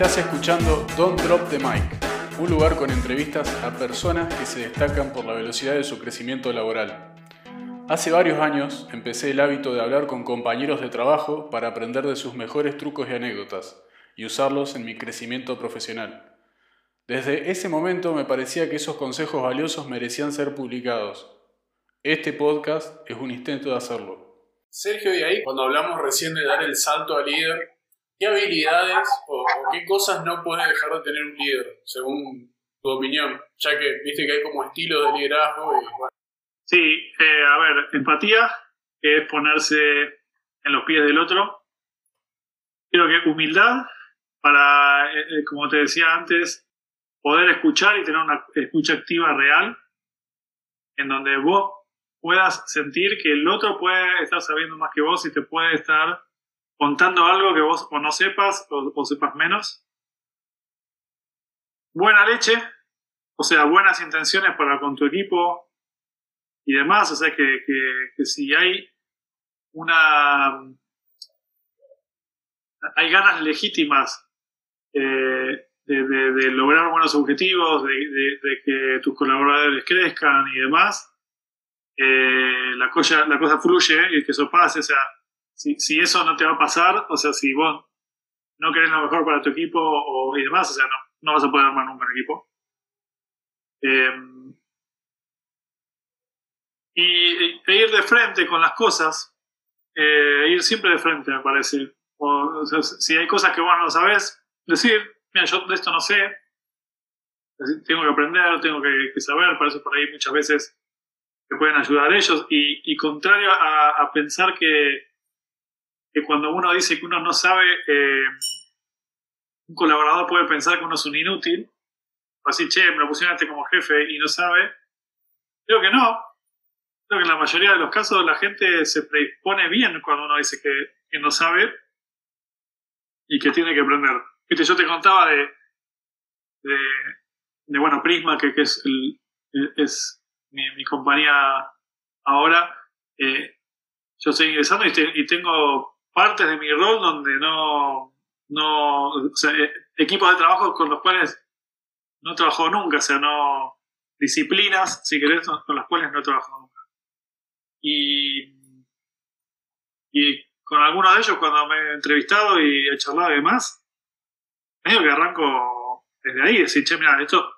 Estás escuchando Don't Drop the Mic, un lugar con entrevistas a personas que se destacan por la velocidad de su crecimiento laboral. Hace varios años empecé el hábito de hablar con compañeros de trabajo para aprender de sus mejores trucos y anécdotas y usarlos en mi crecimiento profesional. Desde ese momento me parecía que esos consejos valiosos merecían ser publicados. Este podcast es un intento de hacerlo. Sergio, y ahí, cuando hablamos recién de dar el salto al líder, ¿qué habilidades o, qué cosas no puede dejar de tener un líder, según tu opinión? Ya que viste que hay como estilos de liderazgo y. Sí, eh, a ver, empatía, que es ponerse en los pies del otro. Creo que humildad, para, eh, eh, como te decía antes, poder escuchar y tener una escucha activa real, en donde vos puedas sentir que el otro puede estar sabiendo más que vos y te puede estar contando algo que vos o no sepas o, sepas menos. Buena leche, o sea, buenas intenciones para con tu equipo y demás, o sea, que, que, si hay una... hay ganas legítimas eh, de, lograr buenos objetivos, de, que tus colaboradores crezcan y demás, eh, la, cosa, la cosa fluye y que eso pase. O sea, si, eso no te va a pasar, o sea, si vos no querés lo mejor para tu equipo o, y demás, o sea, no, no vas a poder armar un buen equipo. Eh, y e ir de frente con las cosas, eh, ir siempre de frente, me parece. O, si hay cosas que vos no sabes, decir, mira, yo de esto no sé, tengo que aprender, tengo que, saber, por eso por ahí muchas veces me pueden ayudar ellos. Y, contrario a, pensar que, que, cuando uno dice que uno no sabe, eh, un colaborador puede pensar que uno es un inútil, o así, che, me lo pusieron como jefe y no sabe. Creo que no. Creo que en la mayoría de los casos la gente se predispone bien cuando uno dice que, que no sabe y que tiene que aprender yo te contaba de, de, bueno, Prisma, que, que es, el, es mi, compañía ahora. Eh, yo estoy ingresando y, tengo partes de mi rol donde no, no, eh, equipos de trabajo con los cuales no he trabajado nunca, o sea, no, disciplinas, si querés, con las cuales no he trabajado nunca. Y, y con algunos de ellos, cuando me he entrevistado y he charlado y demás, medio que arranco desde ahí, decir, che, mira, esto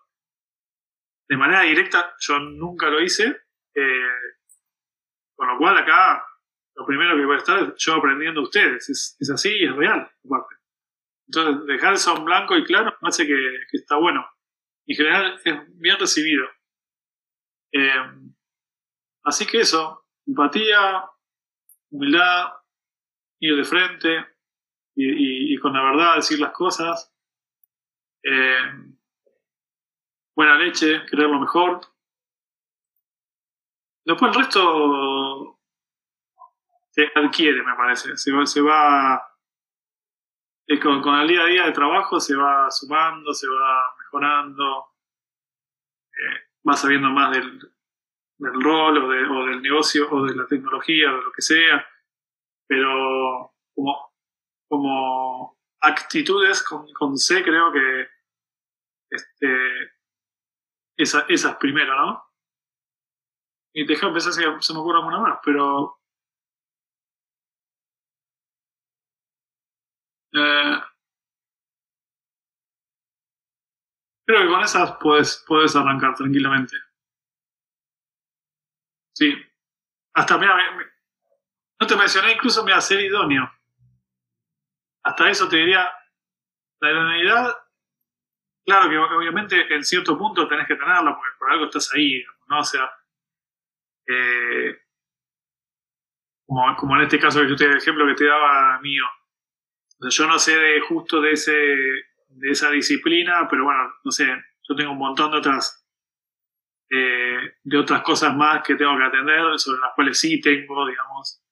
de manera directa yo nunca lo hice, eh, con lo cual acá lo primero que voy a estar es yo aprendiendo de ustedes, es, así y es real, Entonces, dejar eso en blanco y claro hace que, está bueno. En general es bien recibido. Eh, así que eso, empatía, humildad, ir de frente y, y, con la verdad decir las cosas. Eh, buena leche, querer lo mejor. Después el resto se adquiere, me parece. Se va, se va con, con, el día a día de trabajo se va sumando, se va mejorando, eh, va sabiendo más del, del rol o, de, o, del negocio o de la tecnología o de lo que sea, pero como, como actitudes con, con C creo que este, esa, esas primero, ¿no? Y déjame pensar si se me ocurre alguna más, pero... Eh, creo que con esas puedes, puedes arrancar tranquilamente. Sí. Hasta, mira, no te mencioné incluso, mira, ser idóneo. Hasta eso te diría, la idoneidad, claro que obviamente en cierto punto tenés que tenerla porque por algo estás ahí, ¿no? O sea, eh, como, como, en este caso que yo te el ejemplo que te daba mío. Yo no sé de justo de ese de esa disciplina, pero bueno, no sé, yo tengo un montón de otras eh, de otras cosas más que tengo que atender, sobre las cuales sí tengo, digamos,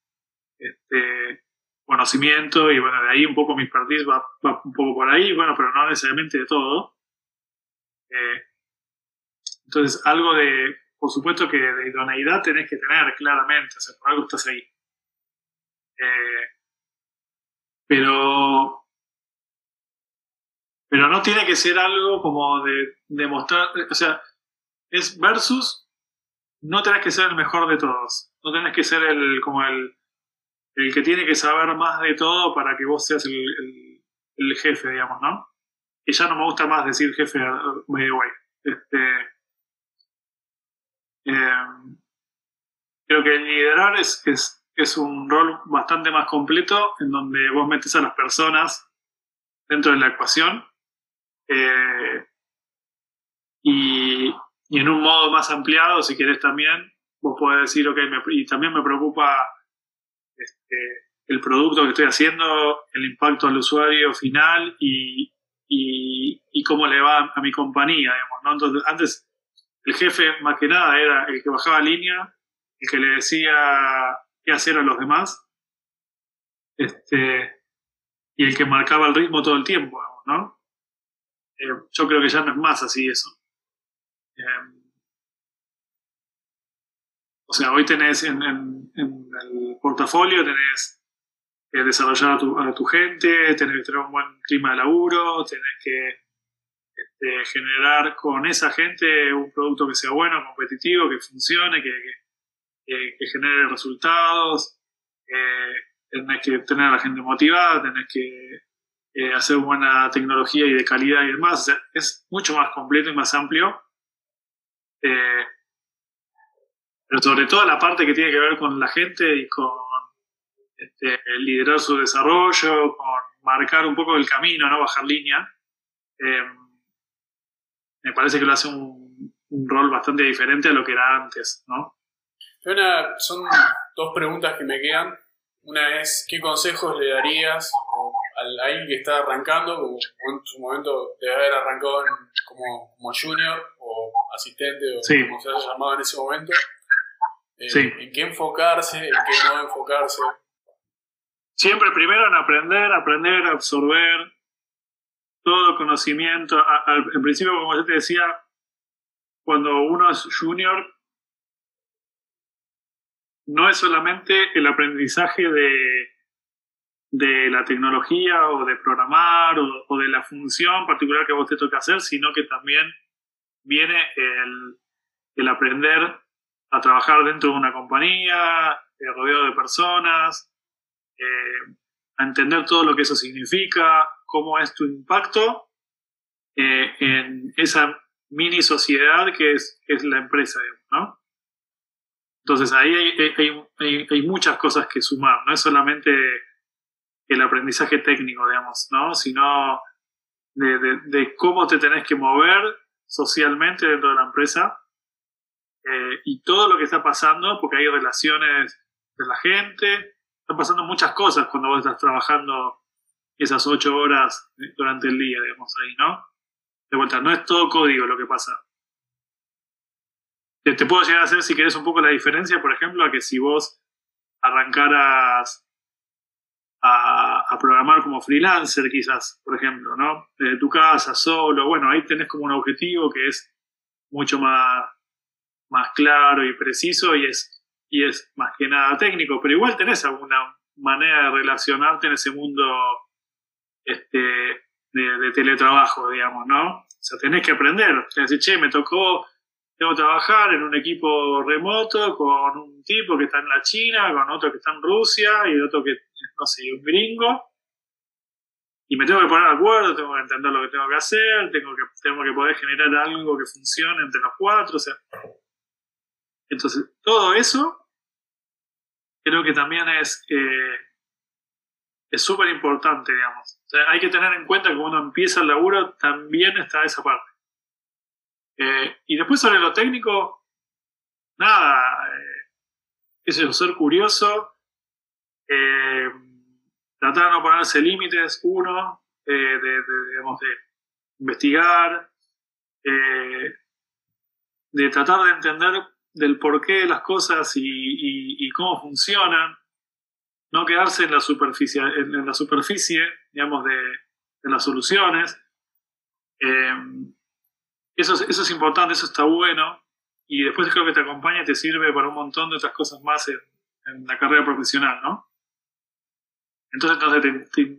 este, conocimiento y bueno, de ahí un poco mi expertise va, un poco por ahí, bueno, pero no necesariamente de todo. Eh, entonces, algo de, por supuesto que de idoneidad tenés que tener claramente, o sea, por algo estás ahí. Eh, pero pero no tiene que ser algo como de demostrar, o sea, es versus, no tenés que ser el mejor de todos, no tenés que ser el como el, el que tiene que saber más de todo para que vos seas el, el, jefe, digamos, ¿no? Y ya no me gusta más decir jefe, by the way. Este, eh, creo que liderar es, es, es un rol bastante más completo en donde vos metes a las personas dentro de la ecuación eh, y, en un modo más ampliado, si querés también, vos podés decir, ok, y también me preocupa este, el producto que estoy haciendo, el impacto al usuario final y, cómo le va a mi compañía. Entonces, antes el jefe más que nada era el que bajaba línea, el que le decía qué hacer a los demás, este, y el que marcaba el ritmo todo el tiempo, ¿no? Eh, yo creo que ya no es más así eso. Eh, o sea, hoy tenés en, el portafolio, tenés que desarrollar a tu, a tu, gente, tenés que tener un buen clima de laburo, tenés que este, generar con esa gente un producto que sea bueno, competitivo, que funcione, que, genere resultados. Eh, tenés que tener a la gente motivada, tenés que eh, hacer buena tecnología y de calidad y demás. es mucho más completo y más amplio. Eh, pero sobre todo la parte que tiene que ver con la gente y con este, liderar su desarrollo, con marcar un poco el camino, no bajar línea. Eh, me parece que lo hace un, un, rol bastante diferente a lo que era antes, ¿no? Son dos preguntas que me quedan. Una es, ¿qué consejos le darías a alguien que está arrancando, como en su momento debe haber arrancado como, como, junior o asistente o como se haya llamado en ese momento? Eh, ¿En qué enfocarse? ¿En qué no enfocarse? Siempre primero en aprender, aprender, absorber todo conocimiento. En principio, como yo te decía, cuando uno es junior, no es solamente el aprendizaje de, de la tecnología o de programar o, de la función particular que vos te toca hacer, sino que también viene el, el aprender a trabajar dentro de una compañía, eh, rodeado de personas, eh, a entender todo lo que eso significa, cómo es tu impacto eh, en esa mini sociedad que es, es la empresa, ¿no? Entonces ahí hay, hay, muchas cosas que sumar, no es solamente el aprendizaje técnico, digamos, ¿no? Sino de, de, cómo te tenés que mover socialmente dentro de la empresa eh, y todo lo que está pasando, porque hay relaciones de la gente, están pasando muchas cosas cuando vos estás trabajando esas ocho horas durante el día, digamos, ahí, ¿no? De vuelta, no es todo código lo que pasa. Te, puedo llegar a hacer, si querés, un poco la diferencia, por ejemplo, a que si vos arrancaras a, programar como freelancer, quizás, por ejemplo, ¿no? Desde tu casa, solo, bueno, ahí tenés como un objetivo que es mucho más, más claro y preciso y es, y es más que nada técnico, pero igual tenés alguna manera de relacionarte en ese mundo este, de, de teletrabajo, digamos, ¿no? O sea, tenés que aprender. Tenés que decir, che, me tocó tengo que trabajar en un equipo remoto con un tipo que está en la China, con otro que está en Rusia y otro que, no sé, un gringo. Y me tengo que poner de acuerdo, tengo que entender lo que tengo que hacer, tengo que, tengo que poder generar algo que funcione entre los cuatro. O sea. Entonces, todo eso creo que también es eh, es súper importante, digamos. O sea, hay que tener en cuenta que cuando empieza el laburo también está esa parte. Eh, y después sobre lo técnico, nada, eh, eso, ser curioso, eh, tratar de no ponerse límites, uno, de, de, digamos, de investigar, de tratar de entender del porqué de las cosas y, y, cómo funcionan, no quedarse en la superficie, en, la superficie digamos, de, de las soluciones. Eso, eso es importante, eso está bueno. Y después creo que te acompaña y te sirve para un montón de otras cosas más en, la carrera profesional, ¿no? Entonces, entonces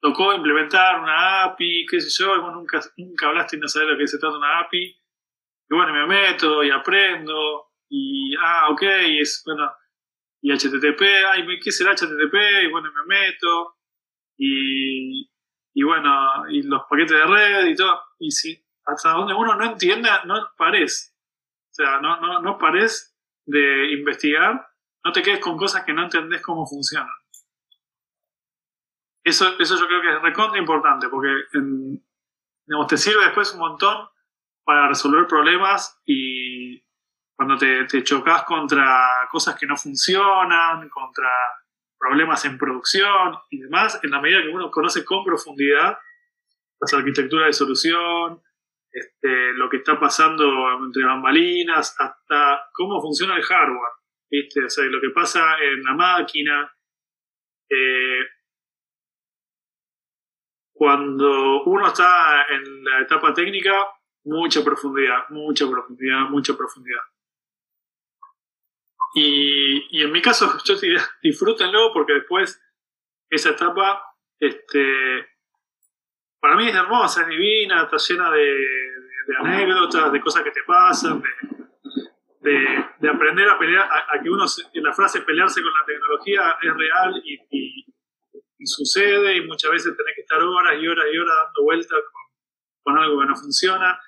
tocó implementar una API, qué sé yo, y vos nunca, nunca hablaste y no sabés lo que se trata una API. Y bueno, me meto y aprendo, y ah, ok, y es, bueno, y HTTP, ay, ¿qué será HTTP? Y bueno, me meto, y, y bueno, y los paquetes de red y todo, y si hasta donde uno no entienda, no pares. O sea, no, no, no pares de investigar, no te quedes con cosas que no entendés cómo funcionan. Eso, eso yo creo que es recontra importante, porque te sirve después un montón para resolver problemas y cuando te, te chocas contra cosas que no funcionan, contra problemas en producción y demás, en la medida que uno conoce con profundidad las arquitecturas de solución, este, lo que está pasando entre bambalinas, hasta cómo funciona el hardware, ¿viste? O sea, lo que pasa en la máquina. Eh, cuando uno está en la etapa técnica, mucha profundidad, mucha profundidad, mucha profundidad. Y, en mi caso, yo diría, disfrútenlo porque después esa etapa, este, para mí es hermosa, es divina, está llena de, anécdotas, de cosas que te pasan, de, aprender a pelear, a, que uno, la frase pelearse con la tecnología es real y sucede y muchas veces tenés que estar horas y horas y horas dando vueltas con, algo que no funciona.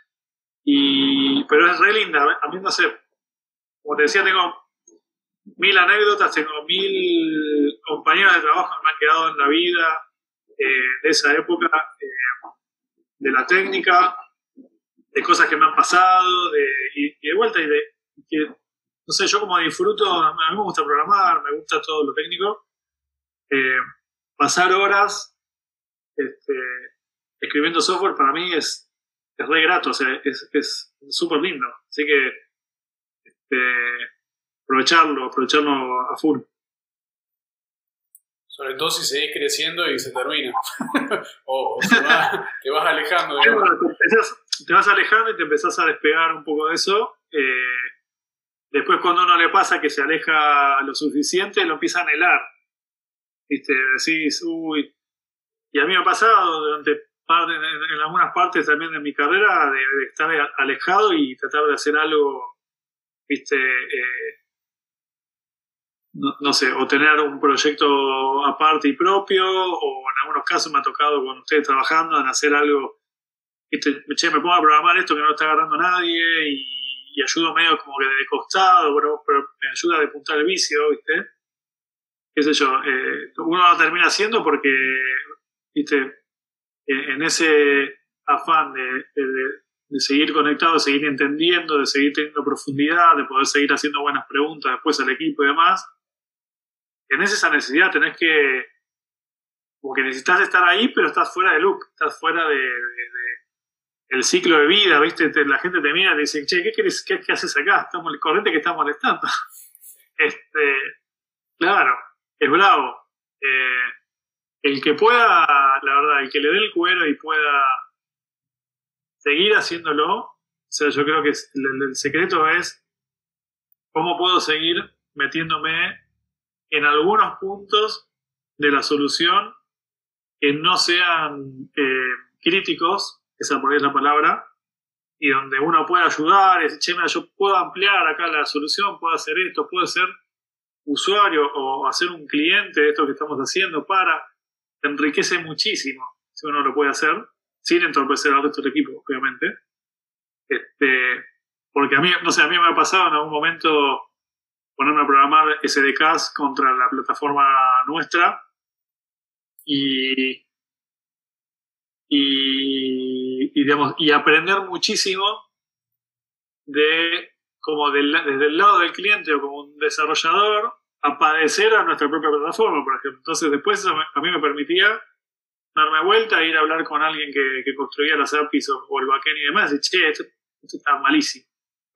Y, pero es re linda. A mí no sé, como te decía, tengo mil anécdotas, tengo mil compañeros de trabajo que me han quedado en la vida de esa época, eh, de la técnica, de cosas que me han pasado, de, y, de vuelta, y de que, no sé, yo como disfruto, a mí me gusta programar, me gusta todo lo técnico. Eh, pasar horas este, escribiendo software para mí es, es re grato, o sea, es súper lindo. Así que este, aprovecharlo, aprovecharlo a full. Sobre todo si seguís creciendo y se termina. o, te vas alejando. te, vas alejando y te empezás a despegar un poco de eso. Eh, después cuando uno le pasa que se aleja lo suficiente, lo empieza a anhelar. ¿viste? Decís, uy. Y a mí me ha pasado durante en, algunas partes también de mi carrera de, estar alejado y tratar de hacer algo, ¿viste? Eh, no, sé, o tener un proyecto aparte y propio, o en algunos casos me ha tocado con ustedes trabajando en hacer algo, ¿viste? Che, me pongo a programar esto que no lo está agarrando nadie y, ayudo medio como que de costado, pero, pero me ayuda a depuntar el vicio, ¿viste? qué sé yo, eh, uno lo termina haciendo porque, viste, en ese afán de, seguir conectado, de seguir entendiendo, de seguir teniendo profundidad, de poder seguir haciendo buenas preguntas después al equipo y demás, tenés esa necesidad, tenés que, como que necesitas estar ahí, pero estás fuera de loop, estás fuera de, el ciclo de vida, ¿viste? la gente te mira y te dice, che, ¿qué, querés, qué, haces acá? Estamos, el corriente que está molestando. este, claro, es bravo. Eh, el que pueda, la verdad, el que le dé el cuero y pueda seguir haciéndolo, o sea, yo creo que el, secreto es cómo puedo seguir metiéndome en algunos puntos de la solución que no sean eh, críticos, esa por ahí es la palabra, y donde uno pueda ayudar, decir, che, yo puedo ampliar acá la solución, puedo hacer esto, puedo hacer usuario o hacer un cliente de esto que estamos haciendo para, enriquece muchísimo si uno lo puede hacer, sin entorpecer al resto del equipo, obviamente. Este, porque a mí, no sé, a mí me ha pasado en algún momento ponerme a programar SDKs contra la plataforma nuestra y, y, y, digamos, y aprender muchísimo de como desde el lado del cliente o como un desarrollador a padecer a nuestra propia plataforma, por ejemplo. Entonces después a mí me permitía darme vuelta e ir a hablar con alguien que, construía las APIs o, el backend y demás, y che, esto, está malísimo.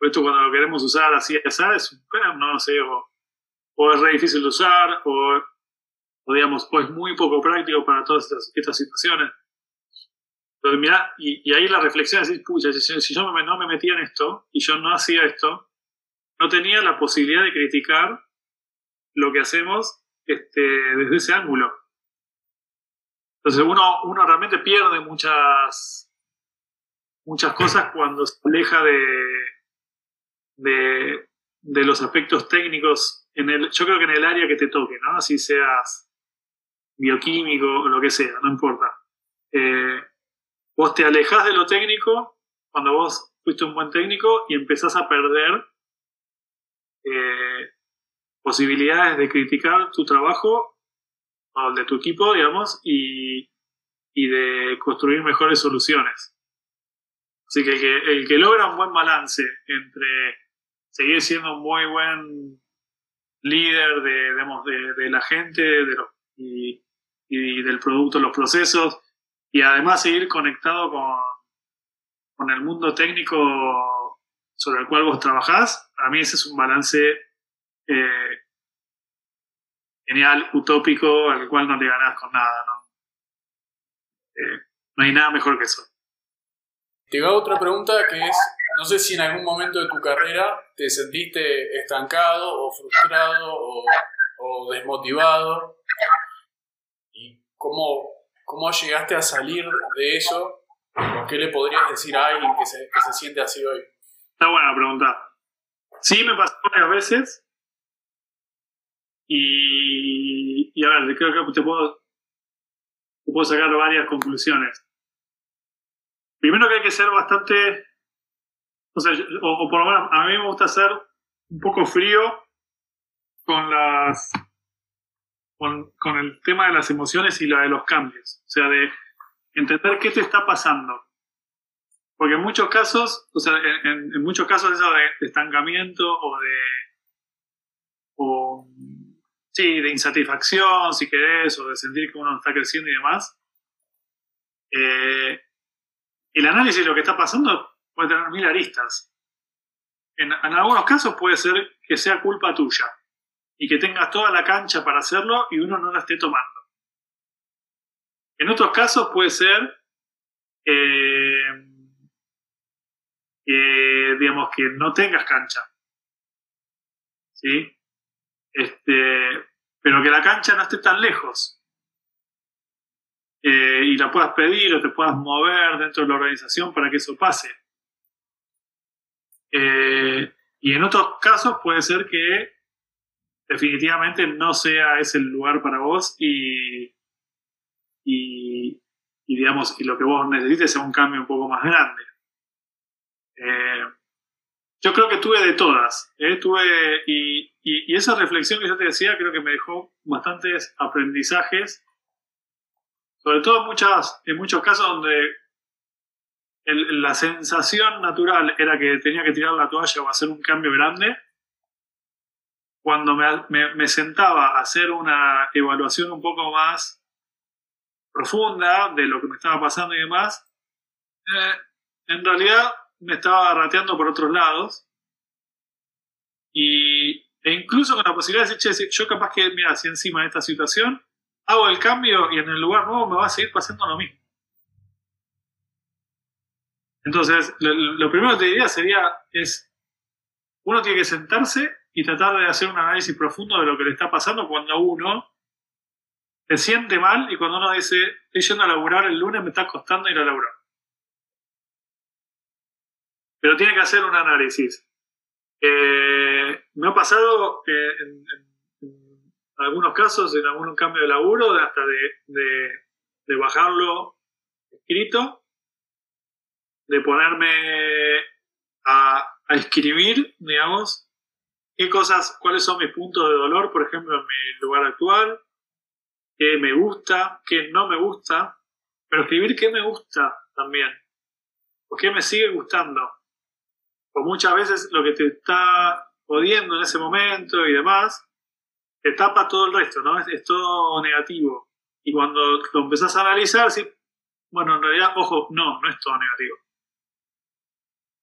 Esto cuando lo queremos usar así, ¿sabes? No sé, o, es re difícil de usar, o, digamos, o es muy poco práctico para todas estas situaciones. Pero mira, y, ahí la reflexión es, pucha, si, yo no me metía en esto y yo no hacía esto, no tenía la posibilidad de criticar lo que hacemos este, desde ese ángulo. Entonces uno, uno realmente pierde muchas, muchas cosas cuando se aleja de, de, de los aspectos técnicos en el, yo creo que en el área que te toque, ¿no? Así seas bioquímico o lo que sea, no importa. Eh, vos te alejas de lo técnico cuando vos fuiste un buen técnico y empezás a perder eh, posibilidades de criticar tu trabajo o el de tu equipo, digamos, y, y de construir mejores soluciones. Así que el, que el que logra un buen balance entre seguir siendo un muy buen líder de, de, de la gente de los, y, del producto, los procesos, y además seguir conectado con, con el mundo técnico sobre el cual vos trabajás, a mí ese es un balance eh, genial, utópico, al cual no te ganás con nada, ¿no? Eh, no hay nada mejor que eso. Te va otra pregunta que es, no sé si en algún momento de tu carrera te sentiste estancado o frustrado o, desmotivado. ¿Y cómo, cómo llegaste a salir de eso? ¿O qué le podrías decir a alguien que se, siente así hoy? Está buena la pregunta. Sí, me pasó varias veces. Y, y a ver, creo que te puedo, te puedo sacar varias conclusiones. Primero que hay que ser bastante, o sea, o, por lo menos a mí me gusta ser un poco frío con las, con, con el tema de las emociones y la de los cambios. O sea, de entender qué te está pasando. Porque en muchos casos, o sea, en, en muchos casos eso de, estancamiento o de, o, sí, de insatisfacción, si querés, o de sentir que uno está creciendo y demás, eh, el análisis de lo que está pasando puede tener mil aristas. En, algunos casos puede ser que sea culpa tuya y que tengas toda la cancha para hacerlo y uno no la esté tomando. En otros casos puede ser eh, digamos, que no tengas cancha. ¿Sí? Este, pero que la cancha no esté tan lejos. Eh, y la puedas pedir o te puedas mover dentro de la organización para que eso pase. Eh, y en otros casos puede ser que definitivamente no sea ese el lugar para vos y, y, digamos, y lo que vos necesites sea un cambio un poco más grande. Eh, yo creo que tuve de todas, tuve, y, y, esa reflexión que yo te decía creo que me dejó bastantes aprendizajes sobre todo en, muchas, en muchos casos donde la sensación natural era que tenía que tirar la toalla o hacer un cambio grande. Cuando me, me, sentaba a hacer una evaluación un poco más profunda de lo que me estaba pasando y demás, eh, en realidad me estaba rateando por otros lados. Y, e incluso con la posibilidad de decir, yo capaz que, mira, si encima de esta situación hago el cambio y en el lugar nuevo me va a seguir pasando lo mismo. Entonces, lo, primero que te diría sería, es, uno tiene que sentarse y tratar de hacer un análisis profundo de lo que le está pasando cuando uno se siente mal y cuando uno dice, estoy yendo a laburar el lunes, me está costando ir a laburar. Pero tiene que hacer un análisis. Eh, me ha pasado que en algunos casos, en algún cambio de laburo, hasta de, de, bajarlo escrito, de ponerme a, a, escribir, digamos, qué cosas, cuáles son mis puntos de dolor, por ejemplo, en mi lugar actual, qué me gusta, qué no me gusta, pero escribir qué me gusta también, o qué me sigue gustando. Pues muchas veces lo que te está odiando en ese momento y demás, te tapa todo el resto, ¿no? Es, todo negativo. Y cuando lo empezás a analizar, sí, bueno, en realidad, ojo, no, no es todo negativo.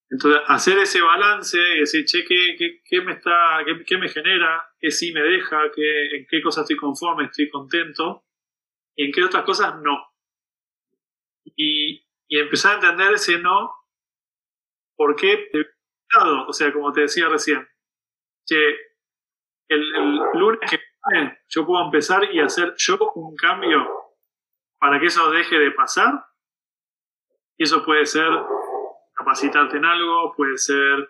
Entonces, hacer ese balance y decir, che, ¿qué, qué, me, está, qué, me genera? ¿Qué sí me deja? ¿Qué, ¿En qué cosas estoy conforme? ¿Estoy contento? ¿Y en qué otras cosas no? Y, empezar a entender ese no, ¿por qué? O sea, como te decía recién, che, el, lunes que viene yo puedo empezar y hacer yo un cambio para que eso deje de pasar. Y eso puede ser capacitarte en algo, puede ser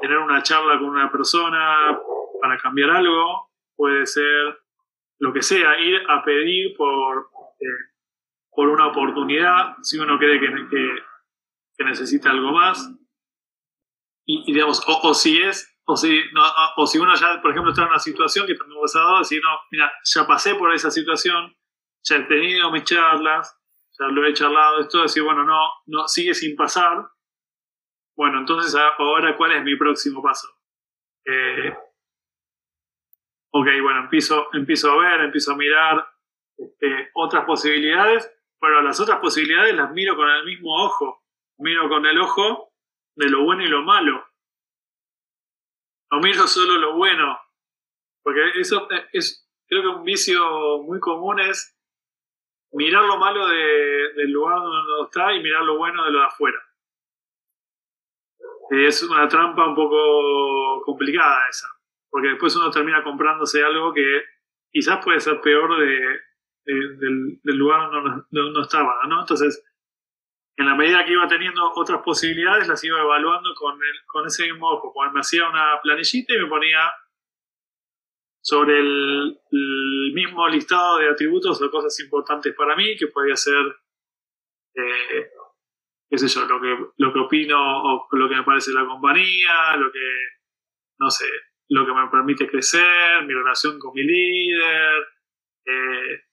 tener una charla con una persona para cambiar algo, puede ser lo que sea, ir a pedir por, eh, por una oportunidad, si uno cree que, que, necesita algo más. Y, digamos, o, si es, o si, no, o si uno ya, por ejemplo, está en una situación que también ha dado, decir, no, mira, ya pasé por esa situación, ya he tenido mis charlas, ya lo he charlado, esto, decir, bueno, no, no, sigue sin pasar. Bueno, entonces ahora, ¿cuál es mi próximo paso? Eh, ok, bueno, empiezo, empiezo a ver, empiezo a mirar este, otras posibilidades, pero las otras posibilidades las miro con el mismo ojo, miro con el ojo de lo bueno y lo malo. No miro solo lo bueno, porque eso es, creo que un vicio muy común es mirar lo malo de, del lugar donde uno está y mirar lo bueno de lo de afuera. Es una trampa un poco complicada esa, porque después uno termina comprándose algo que quizás puede ser peor de, del, lugar donde uno, estaba, ¿no? Entonces, en la medida que iba teniendo otras posibilidades, las iba evaluando con, el, con ese mismo ojo. Cuando me hacía una planillita y me ponía sobre el, mismo listado de atributos o cosas importantes para mí, que podía ser, eh, yo, lo que, lo que opino o lo que me parece la compañía, lo que, no sé, lo que me permite crecer, mi relación con mi líder, eh,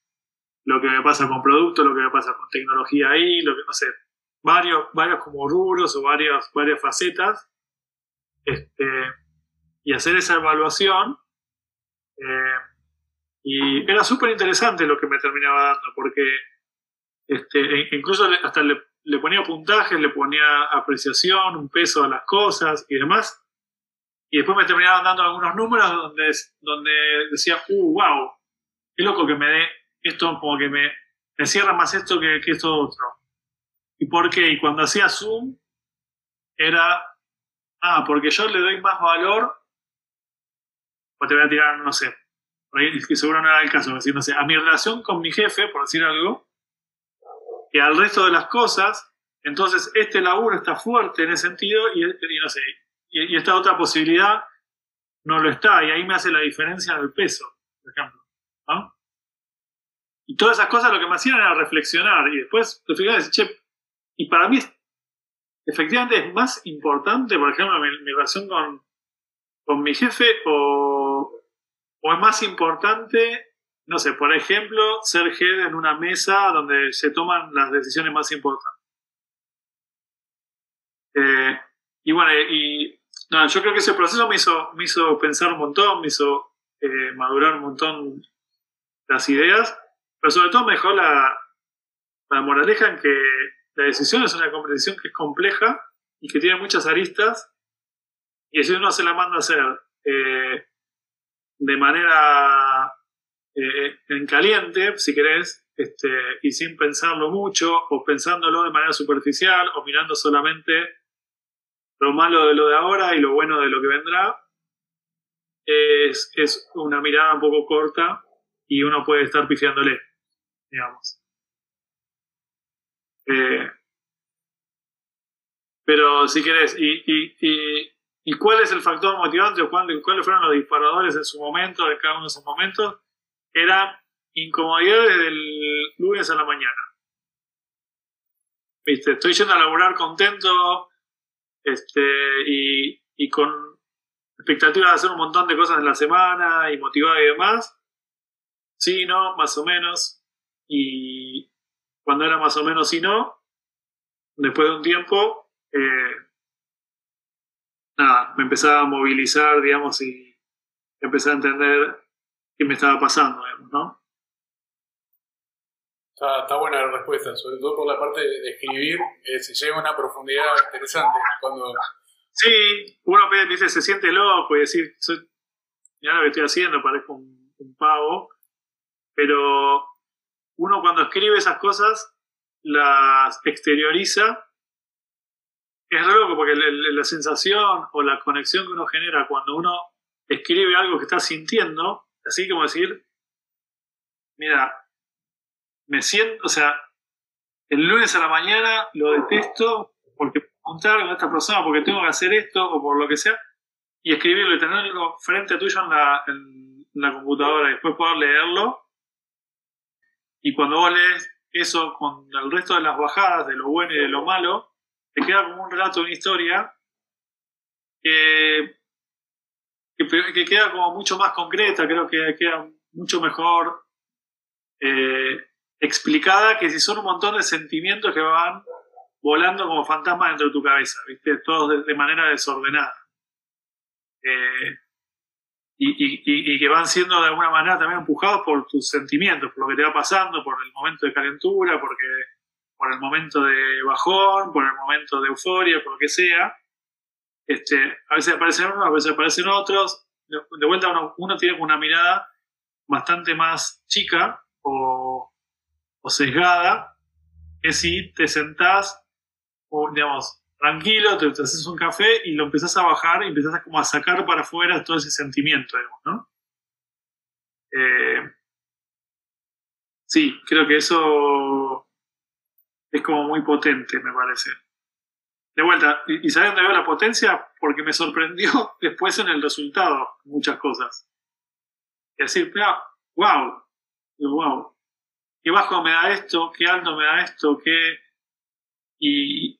lo que me pasa con producto, lo que me pasa con tecnología ahí, lo que, no sé, varios, varios como rubros o varias, varias facetas, este, y hacer esa evaluación eh, y era súper interesante lo que me terminaba dando, porque este, e incluso hasta le, ponía puntajes, le ponía apreciación, un peso a las cosas y demás. Y después me terminaban dando algunos números donde, donde decía, uh, wow, qué loco que me dé esto, como que me, me cierra más esto que, que esto otro. ¿Y por qué? Y cuando hacía zoom, era, ah, porque yo le doy más valor o te voy a tirar, no sé, que seguro no era el caso, decir, no sé, a mi relación con mi jefe, por decir algo, y al resto de las cosas, entonces este laburo está fuerte en ese sentido y, no sé, y, esta otra posibilidad no lo está, y ahí me hace la diferencia del peso, por ejemplo. Y todas esas cosas lo que me hacían era reflexionar y después te fijas, che, y para mí efectivamente es más importante, por ejemplo, mi, relación con, con mi jefe o, o es más importante, no sé, por ejemplo, ser head en una mesa donde se toman las decisiones más importantes. Eh, y bueno, y no, yo creo que ese proceso me hizo, me hizo pensar un montón, me hizo eh, madurar un montón las ideas, pero sobre todo me dejó la, la moraleja en que la decisión es una competición que es compleja y que tiene muchas aristas y si uno se la manda a hacer eh, de manera eh, en caliente, si querés, este, y sin pensarlo mucho, o pensándolo de manera superficial, o mirando solamente lo malo de lo de ahora y lo bueno de lo que vendrá, es, es una mirada un poco corta y uno puede estar pifiándole, digamos. Eh, pero si querés, y, y ¿Y cuál es el factor motivante o cuáles fueron los disparadores en su momento, de cada uno de esos momentos? Era incomodidad desde el lunes a la mañana. ¿Viste? Estoy yendo a laburar contento este, y, y con expectativa de hacer un montón de cosas en la semana y motivado y demás. Sí, no, más o menos. Y cuando era más o menos sí, no, después de un tiempo, eh, nada, me empezaba a movilizar, digamos, y empecé a entender qué me estaba pasando, digamos, ¿no? Está, buena la respuesta, sobre todo por la parte de escribir, eh, se llega a una profundidad interesante cuando... Sí, uno dice, se siente loco y decir, ya lo que estoy haciendo, parezco un, un pavo, pero uno cuando escribe esas cosas las exterioriza es re loco porque la, sensación o la conexión que uno genera cuando uno escribe algo que está sintiendo, así como decir, mira, me siento, o sea, el lunes a la mañana lo detesto porque contar con esta persona porque tengo que hacer esto o por lo que sea, y escribirlo y tenerlo frente a tuyo en la, en la computadora y después poder leerlo. Y cuando vos lees eso con el resto de las bajadas, de lo bueno y de lo malo, te queda como un relato, una historia que, que, queda como mucho más concreta, creo que queda mucho mejor eh, explicada que si son un montón de sentimientos que van volando como fantasmas dentro de tu cabeza, ¿viste? Todos de, manera desordenada. Eh, y, que van siendo de alguna manera también empujados por tus sentimientos, por lo que te va pasando, por el momento de calentura, porque, por el momento de bajón, por el momento de euforia, por lo que sea. Este, a veces aparecen unos, a veces aparecen otros. De, vuelta uno, uno, tiene una mirada bastante más chica o, o sesgada que si te sentás o, digamos, tranquilo, te, haces un café y lo empezás a bajar y empezás a, como a sacar para afuera todo ese sentimiento, digamos, ¿no? Eh, sí, creo que eso es como muy potente, me parece. De vuelta, ¿y, y sabes dónde veo la potencia? Porque me sorprendió después en el resultado muchas cosas. Es decir, wow, wow, qué bajo me da esto, qué alto me da esto, qué... Y,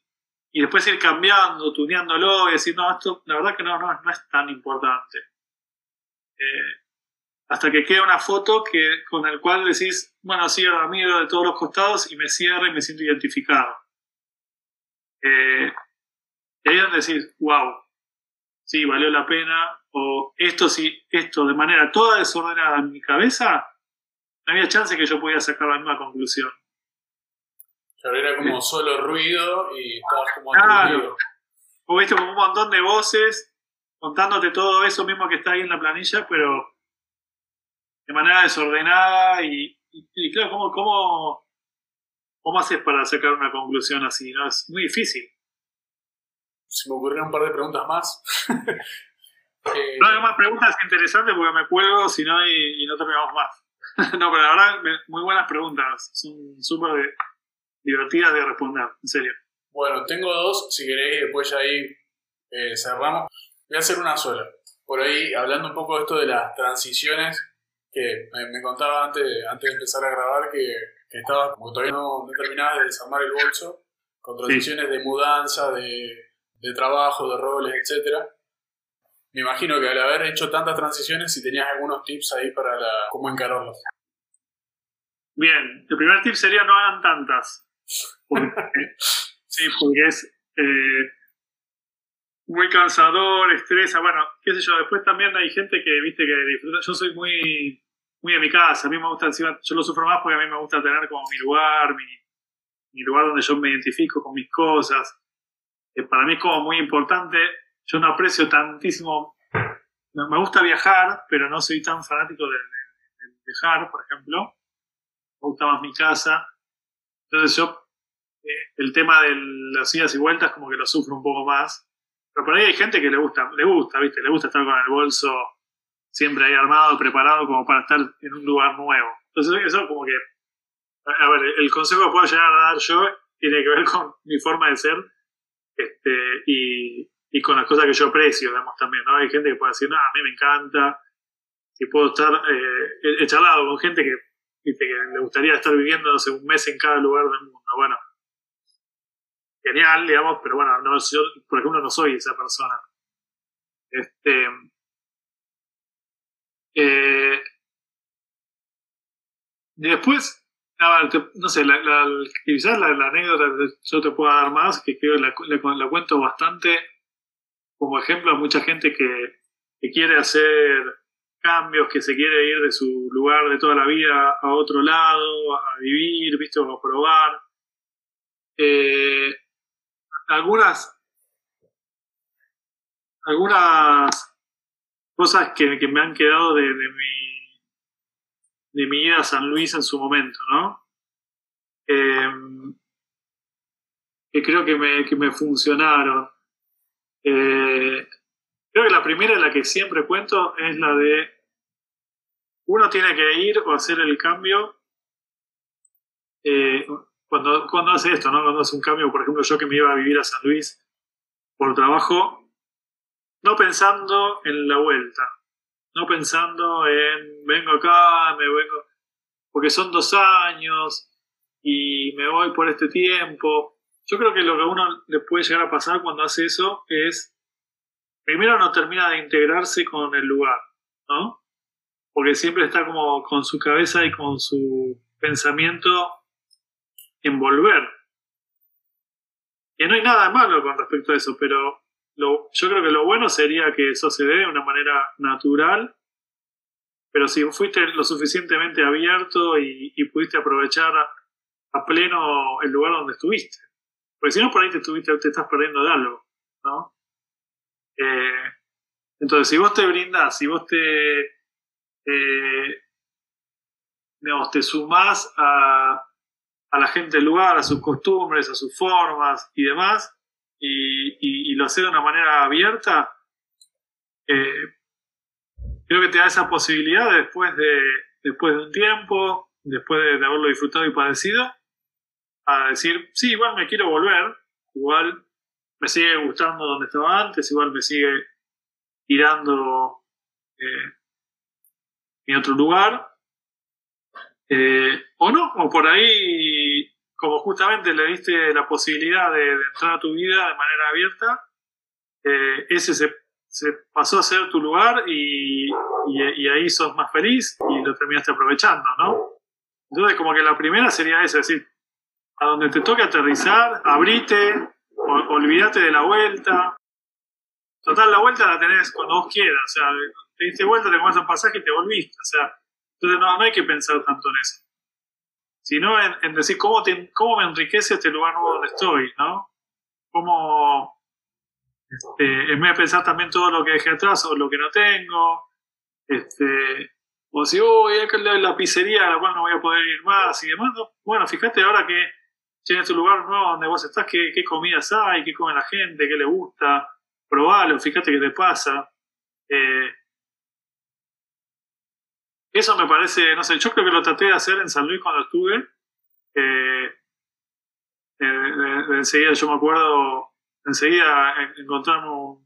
y después ir cambiando, tuneándolo y decir, no, esto la verdad que no, no, no es tan importante. Eh, hasta que queda una foto que, con el cual decís, bueno, sí, ahora miro de todos los costados y me cierra y me siento identificado. Eh, y ahí es donde decís, wow, sí, valió la pena, o esto sí, esto de manera toda desordenada en mi cabeza, no había chance que yo pudiera sacar la misma conclusión. Claro, era como solo ruido y estabas como claro. Vos viste como un montón de voces contándote todo eso mismo que está ahí en la planilla, pero de manera desordenada y, claro, ¿cómo, cómo, ¿cómo haces para sacar una conclusión así? ¿no? Es muy difícil. Se me ocurrieron un par de preguntas más. eh, no hay más preguntas interesantes porque me cuelgo si no y, y no terminamos más. no, pero la verdad, muy buenas preguntas. Son súper divertidas de responder, en serio. Bueno, tengo dos, si queréis, después ya ahí eh, cerramos. Voy a hacer una sola. Por ahí, hablando un poco de esto de las transiciones, que me, contaba antes, antes de empezar a grabar que, que estaba, como todavía no, no terminabas de desarmar el bolso, con transiciones de mudanza, de, de trabajo, de roles, etc. Me imagino que al haber hecho tantas transiciones, si tenías algunos tips ahí para la, cómo encararlos. Bien, el primer tip sería no hagan tantas. Sí, porque es eh, muy cansador, estresa, bueno, qué sé yo, después también hay gente que, viste, que disfruta, yo soy muy, muy de mi casa, a mí me gusta encima, yo lo sufro más porque a mí me gusta tener como mi lugar, mi, lugar donde yo me identifico con mis cosas, eh, para mí es como muy importante, yo no aprecio tantísimo, me gusta viajar, pero no soy tan fanático de, de viajar, por ejemplo, me gusta más mi casa, entonces yo, eh, el tema de las idas y vueltas como que lo sufro un poco más. Pero por ahí hay gente que le gusta, le gusta, ¿viste? Le gusta estar con el bolso siempre ahí armado, preparado como para estar en un lugar nuevo. Entonces eso como que, a ver, el consejo que puedo llegar a dar yo tiene que ver con mi forma de ser este, y, y con las cosas que yo aprecio, digamos, también, ¿no? Hay gente que puede decir, no, a mí me encanta, si puedo estar, eh, he charlado con gente que que le gustaría estar viviendo un mes en cada lugar del mundo. Bueno, genial, digamos, pero bueno, no, yo, por ejemplo, no soy esa persona. Este. Eh, y después, no sé, quizás la, anécdota yo te puedo dar más, que creo que la, cuento bastante como ejemplo a mucha gente que quiere hacer cambios, que se quiere ir de su lugar de toda la vida a otro lado, a vivir, ¿viste? O a probar. Eh, algunas, algunas cosas que, me han quedado de, mi, de mi ida a San Luis en su momento, ¿no? Em, que creo que me, que me funcionaron. Eh, Creo que la primera, la que siempre cuento, es la de uno tiene que ir o hacer el cambio eh, cuando, cuando hace esto, ¿no? Cuando hace un cambio, por ejemplo, yo que me iba a vivir a San Luis por trabajo, no pensando en la vuelta, no pensando en vengo acá, me vengo, porque son dos años y me voy por este tiempo. Yo creo que lo que a uno le puede llegar a pasar cuando hace eso es, primero no termina de integrarse con el lugar, ¿no? Porque siempre está como con su cabeza y con su pensamiento en volver. Y no hay nada malo con respecto a eso, pero lo, yo creo que lo bueno sería que eso se dé de una manera natural, pero si fuiste lo suficientemente abierto y, pudiste aprovechar a, pleno el lugar donde estuviste. Porque si no, por ahí te, estuviste, te estás perdiendo de algo, ¿no? Eh, entonces, si vos te brindás, si vos te, eh, te sumás a, a la gente del lugar, a sus costumbres, a sus formas y demás, y, lo hace de una manera abierta, eh, creo que te da esa posibilidad después de, después de un tiempo, después de, haberlo disfrutado y padecido, a decir, sí, igual me quiero volver, igual me sigue gustando donde estaba antes, igual me sigue tirando eh, en otro lugar, eh, o no, o por ahí, como justamente le diste la posibilidad de, entrar a tu vida de manera abierta, eh, ese se, pasó a ser tu lugar y, ahí sos más feliz y lo terminaste aprovechando, ¿no? Entonces, como que la primera sería eso, es decir, a donde te toque aterrizar, abrite, olvídate de la vuelta. Total, la vuelta la tenés cuando vos quieras, o sea, te diste vuelta, te comes un pasaje y te volviste, o sea, entonces no, no hay que pensar tanto en eso, sino en, decir cómo, cómo me enriquece este lugar nuevo donde estoy, ¿no? Cómo, este, en vez de pensar también todo lo que dejé atrás o lo que no tengo, este, o si, uy, que la pizzería a la cual no voy a poder ir más y demás. Bueno, fíjate ahora que tienes tu lugar nuevo donde vos estás, qué, qué comidas hay, qué come la gente, qué le gusta, probalo, fíjate qué te pasa. Eh, eso me parece, no sé, yo creo que lo traté de hacer en San Luis cuando estuve. Eh, enseguida, yo me acuerdo, enseguida encontramos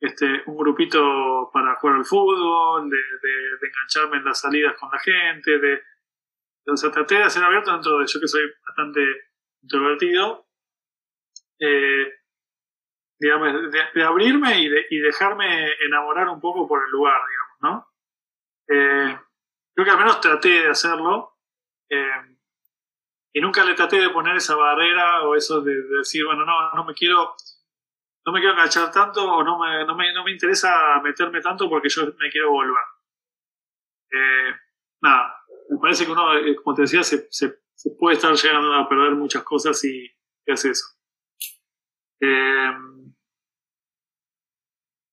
este, un grupito para jugar al fútbol, de, de, engancharme en las salidas con la gente, de, sea, traté de hacer abierto dentro de yo que soy bastante introvertido, eh, digamos, de, abrirme y, de, y dejarme enamorar un poco por el lugar, digamos, ¿no? Eh, creo que al menos traté de hacerlo. Eh, y nunca le traté de poner esa barrera o eso de, decir, bueno, no, no me quiero no me quiero enganchar tanto o no me, no me, no me interesa meterme tanto porque yo me quiero volver. Nada, me parece que uno, como te decía, se, se, puede estar llegando a perder muchas cosas y, hace eso.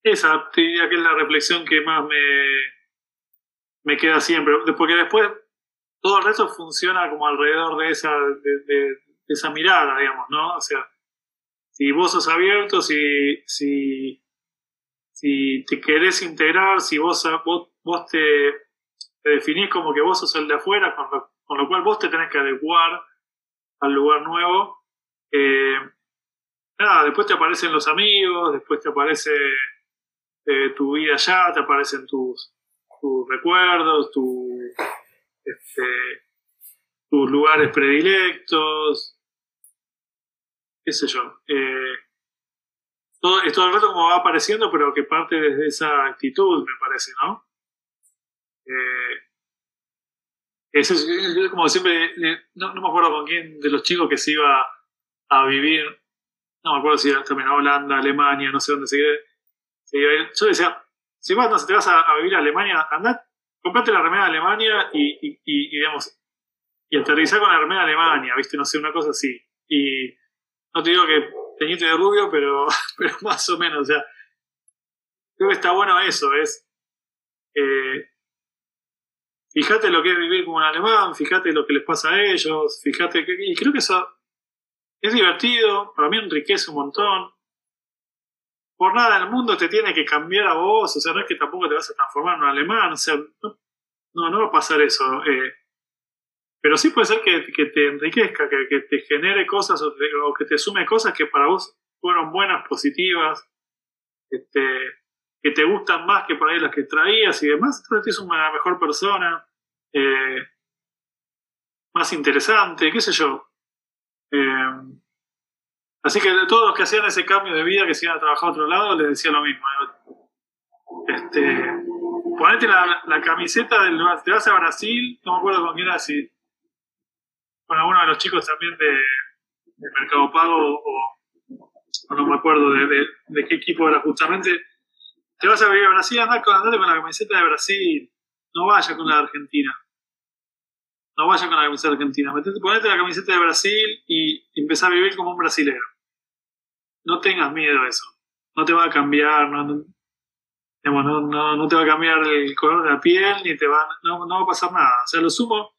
esa diría que es la reflexión que más me, me queda siempre. Porque después todo el resto funciona como alrededor de esa, de, esa mirada, digamos, ¿no? O sea, si vos sos abierto, si, si, si te querés integrar, si vos, vos, te, definís como que vos sos el de afuera, con lo, cual vos te tenés que adecuar al lugar nuevo. Eh, nada, después te aparecen los amigos, después te aparece eh, tu vida allá, te aparecen tus, recuerdos, este, tus lugares predilectos, qué sé yo. Eh, todo, es todo el rato como va apareciendo, pero que parte desde esa actitud, me parece, ¿no? Eh, es, como siempre, no, me acuerdo con quién de los chicos que se iba a vivir, no me acuerdo si era también a Holanda, Alemania, no sé dónde se iba. Yo decía, si vas, no, te vas a, vivir a Alemania, andá, comprate la remera de Alemania y, y, y, digamos, y aterrizar con la remera de Alemania, ¿viste? No sé, una cosa así. Y no te digo que teñite de rubio, pero, pero más o menos, o sea, creo que está bueno eso, es. Eh, fíjate lo que es vivir como un alemán, fíjate lo que les pasa a ellos, fíjate que. Y creo que eso es divertido, para mí enriquece un montón por nada el mundo te tiene que cambiar a vos, o sea, no es que tampoco te vas a transformar en un alemán, o sea, no, no, va a pasar eso. Eh, pero sí puede ser que, te enriquezca, que, que, te genere cosas o, que te sume cosas que para vos fueron buenas, positivas, este, que te gustan más que por ahí las que traías y demás. Entonces es una mejor persona, eh, más interesante, qué sé yo. Eh, así que todos los que hacían ese cambio de vida, que se iban a trabajar a otro lado, les decía lo mismo. Este, ponete la, la camiseta del te vas a Brasil, no me acuerdo con quién era, si con alguno de los chicos también de, Mercado Pago o, no me acuerdo de, de, qué equipo era justamente. Te vas a vivir a Brasil, con, andate con la camiseta de Brasil, no vaya con la de Argentina. No vaya con la camiseta de Argentina. ponete la camiseta de Brasil y empezá a vivir como un brasilero. No tengas miedo a eso. No te va a cambiar, no, no, no, te va a cambiar el color de la piel, ni te va, no, no va a pasar nada. O sea, lo sumo,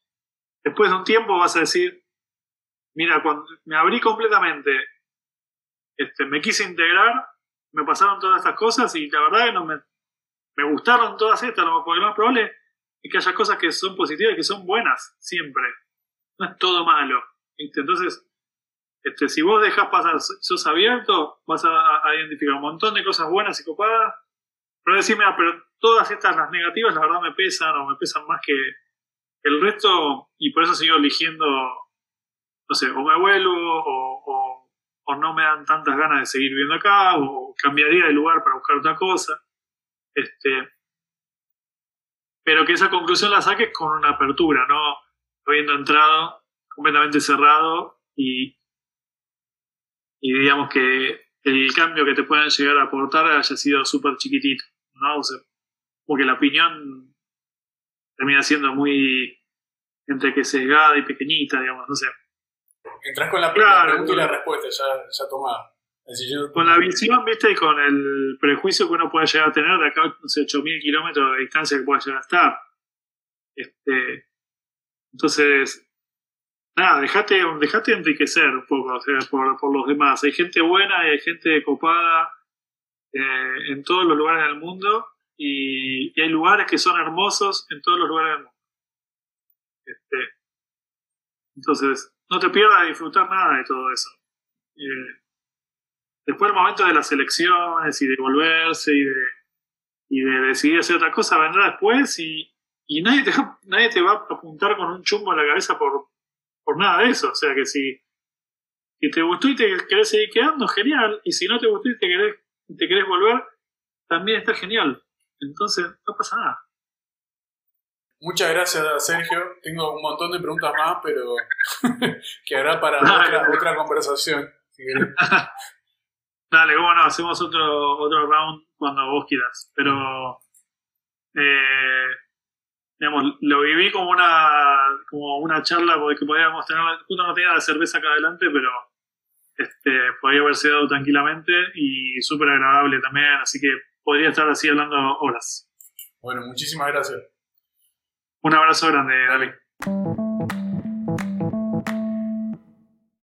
después de un tiempo vas a decir, mira, cuando me abrí completamente, este, me quise integrar, me pasaron todas estas cosas y la verdad que no me, me gustaron todas estas, porque lo más probable es que haya cosas que son positivas y que son buenas, siempre. No es todo malo. Entonces, este, si vos dejas pasar, sos abierto, vas a, identificar un montón de cosas buenas y copadas pero decirme, ah, pero todas estas, las negativas, la verdad me pesan o me pesan más que el resto y por eso sigo eligiendo, no sé, o me vuelvo o, no me dan tantas ganas de seguir viviendo acá o cambiaría de lugar para buscar otra cosa. Este, pero que esa conclusión la saques con una apertura, no habiendo entrado completamente cerrado y, y digamos que el cambio que te puedan llegar a aportar haya sido súper chiquitito. ¿no? O sea, porque la opinión termina siendo muy entre que sesgada y pequeñita, digamos, no sé. Entras con la, pregunta y la respuesta ya, ya tomada. con la visión, viste, y con el prejuicio que uno puede llegar a tener de acá, sé, 8.000 kilómetros de distancia que puede llegar a estar. Este, entonces, nada, dejate, dejate enriquecer un poco o sea, por, por los demás. Hay gente buena y hay gente copada eh, en todos los lugares del mundo y, hay lugares que son hermosos en todos los lugares del mundo. Este, entonces, no te pierdas de disfrutar nada de todo eso. Eh, después el momento de las elecciones y de volverse y de, y de decidir hacer otra cosa vendrá después y, y nadie, te, nadie te va a apuntar con un chumbo en la cabeza por, por nada de eso. O sea que si, si te gustó y te querés seguir quedando, genial. Y si no te gustó y te querés te querés volver, también está genial. Entonces, no pasa nada. Muchas gracias, Sergio. Tengo un montón de preguntas más, pero quedará para otra, otra, conversación. Dale, cómo no, hacemos otro, otro round cuando vos quieras. Pero, eh, digamos, lo viví como una, como una charla porque podíamos tener, justo no tenía la cerveza acá adelante, pero este, podría haberse dado tranquilamente y súper agradable también, así que podría estar así hablando horas. Bueno, muchísimas gracias. Un abrazo grande, David.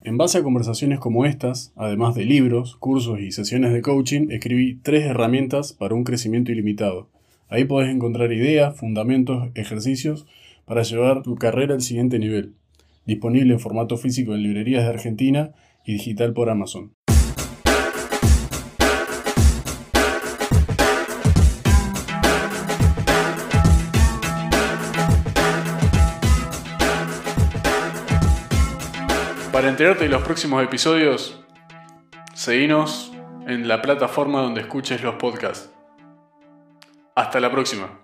En base a conversaciones como estas, además de libros, cursos y sesiones de coaching, escribí tres herramientas para un crecimiento ilimitado. Ahí podés encontrar ideas, fundamentos, ejercicios para llevar tu carrera al siguiente nivel. Disponible en formato físico en librerías de Argentina y digital por Amazon. Para enterarte de los próximos episodios, seguinos en la plataforma donde escuches los podcasts. Hasta la próxima.